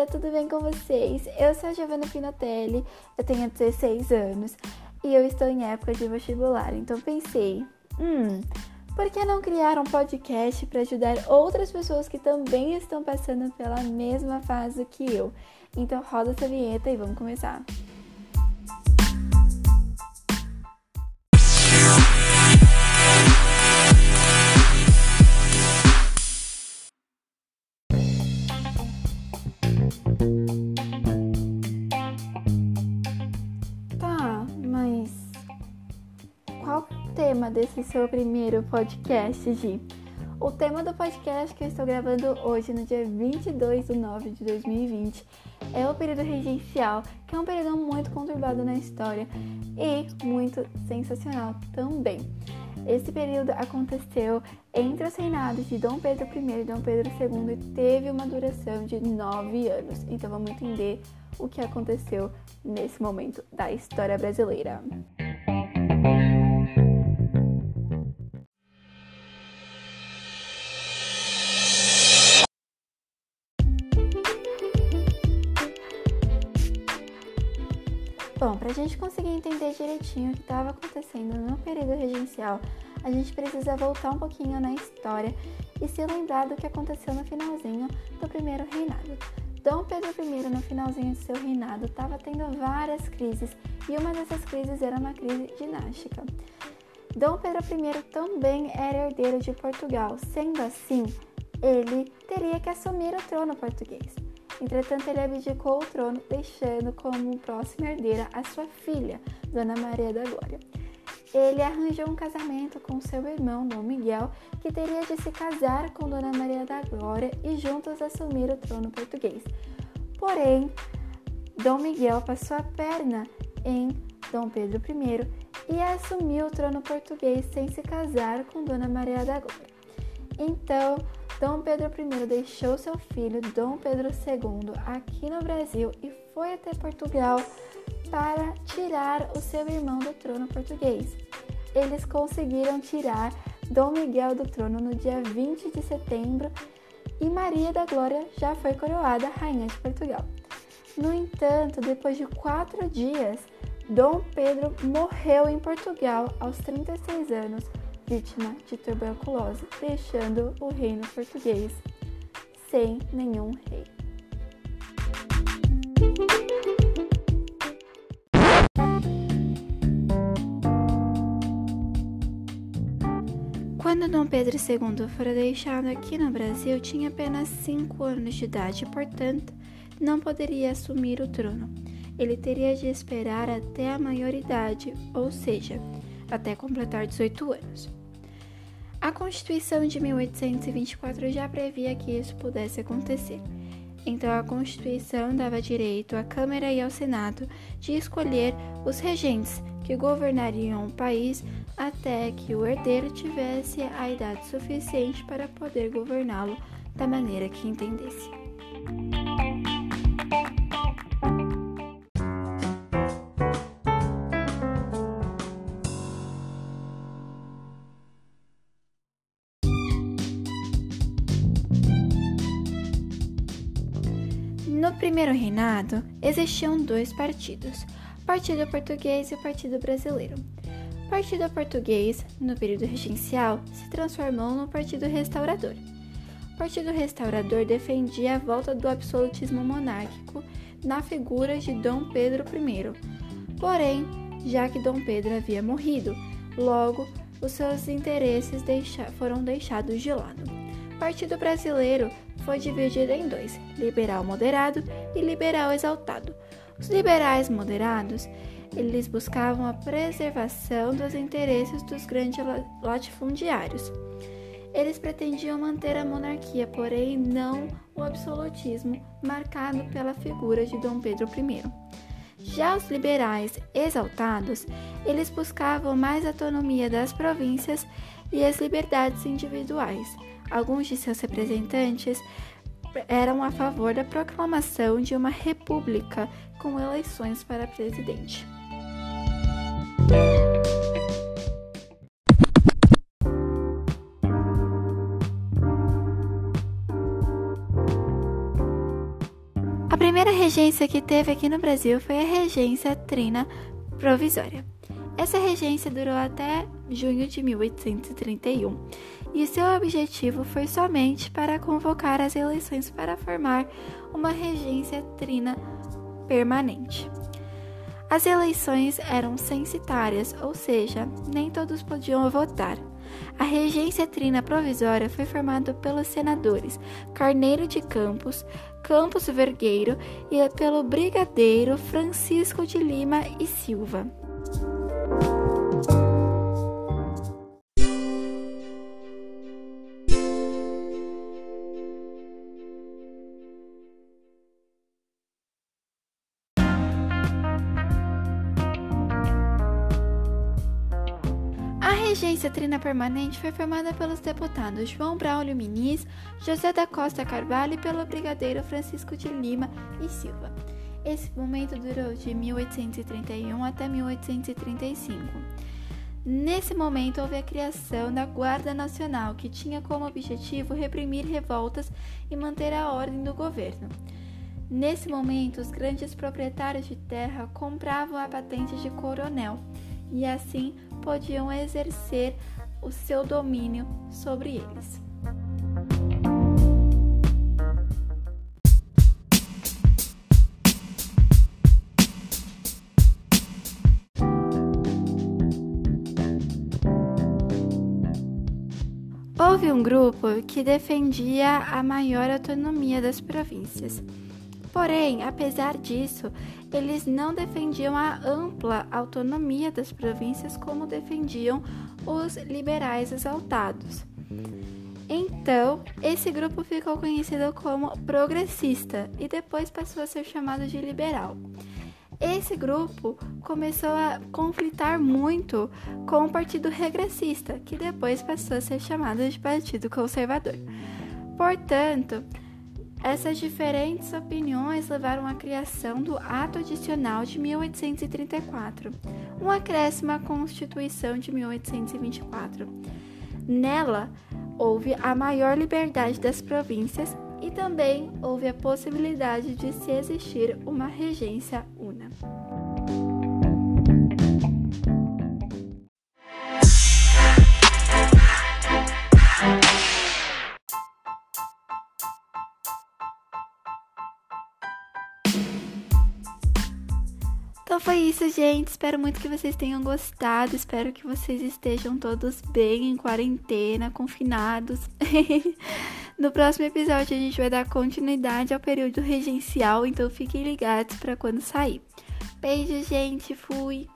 galera, tudo bem com vocês? Eu sou a Giovanna Pinotelli, eu tenho 16 anos e eu estou em época de vestibular, então pensei, hum, por que não criar um podcast para ajudar outras pessoas que também estão passando pela mesma fase que eu? Então roda essa vinheta e vamos começar. Desse seu primeiro podcast? O tema do podcast que eu estou gravando hoje, no dia 22 de nove de 2020, é o período regencial, que é um período muito conturbado na história e muito sensacional também. Esse período aconteceu entre os reinados de Dom Pedro I e Dom Pedro II e teve uma duração de nove anos. Então vamos entender o que aconteceu nesse momento da história brasileira. Para a gente conseguir entender direitinho o que estava acontecendo no período regencial, a gente precisa voltar um pouquinho na história e se lembrar do que aconteceu no finalzinho do primeiro reinado. Dom Pedro I, no finalzinho de seu reinado, estava tendo várias crises e uma dessas crises era uma crise dinástica. Dom Pedro I também era herdeiro de Portugal, sendo assim, ele teria que assumir o trono português. Entretanto, ele abdicou o trono, deixando como próxima herdeira a sua filha, Dona Maria da Glória. Ele arranjou um casamento com seu irmão, Dom Miguel, que teria de se casar com Dona Maria da Glória e juntos assumir o trono português. Porém, Dom Miguel passou a perna em Dom Pedro I e assumiu o trono português sem se casar com Dona Maria da Glória. Então, Dom Pedro I deixou seu filho Dom Pedro II aqui no Brasil e foi até Portugal para tirar o seu irmão do trono português. Eles conseguiram tirar Dom Miguel do trono no dia 20 de setembro e Maria da Glória já foi coroada rainha de Portugal. No entanto, depois de quatro dias, Dom Pedro morreu em Portugal aos 36 anos vítima de tuberculose, deixando o reino português sem nenhum rei. Quando Dom Pedro II foi deixado aqui no Brasil, tinha apenas 5 anos de idade portanto, não poderia assumir o trono. Ele teria de esperar até a maioridade, ou seja, até completar 18 anos. A Constituição de 1824 já previa que isso pudesse acontecer. Então, a Constituição dava direito à Câmara e ao Senado de escolher os regentes que governariam o país até que o herdeiro tivesse a idade suficiente para poder governá-lo da maneira que entendesse. No primeiro reinado, existiam dois partidos, o Partido Português e o Partido Brasileiro. Partido Português, no período regencial, se transformou no Partido Restaurador. Partido Restaurador defendia a volta do absolutismo monárquico na figura de Dom Pedro I. Porém, já que Dom Pedro havia morrido, logo os seus interesses deixa foram deixados de lado. Partido Brasileiro foi dividida em dois: liberal moderado e liberal exaltado. Os liberais moderados, eles buscavam a preservação dos interesses dos grandes latifundiários. Eles pretendiam manter a monarquia, porém não o absolutismo marcado pela figura de Dom Pedro I. Já os liberais exaltados, eles buscavam mais autonomia das províncias e as liberdades individuais. Alguns de seus representantes eram a favor da proclamação de uma república com eleições para presidente. A primeira regência que teve aqui no Brasil foi a regência trina provisória. Essa regência durou até junho de 1831 e seu objetivo foi somente para convocar as eleições para formar uma regência trina permanente. As eleições eram censitárias, ou seja, nem todos podiam votar. A regência trina provisória foi formada pelos senadores Carneiro de Campos, Campos Vergueiro e pelo brigadeiro Francisco de Lima e Silva. Regência trina permanente foi formada pelos deputados João Braulio Muniz, José da Costa Carvalho e pelo brigadeiro Francisco de Lima e Silva. Esse momento durou de 1831 até 1835. Nesse momento houve a criação da Guarda Nacional, que tinha como objetivo reprimir revoltas e manter a ordem do governo. Nesse momento, os grandes proprietários de terra compravam a patente de coronel e assim podiam exercer o seu domínio sobre eles. Houve um grupo que defendia a maior autonomia das províncias. Porém, apesar disso, eles não defendiam a ampla autonomia das províncias como defendiam os liberais exaltados. Então, esse grupo ficou conhecido como progressista e depois passou a ser chamado de liberal. Esse grupo começou a conflitar muito com o Partido Regressista, que depois passou a ser chamado de Partido Conservador. Portanto, essas diferentes opiniões levaram à criação do Ato Adicional de 1834, um acréscimo à Constituição de 1824. Nela, houve a maior liberdade das províncias e também houve a possibilidade de se existir uma regência isso, gente. Espero muito que vocês tenham gostado. Espero que vocês estejam todos bem em quarentena, confinados. no próximo episódio a gente vai dar continuidade ao período regencial, então fiquem ligados para quando sair. Beijo, gente. Fui.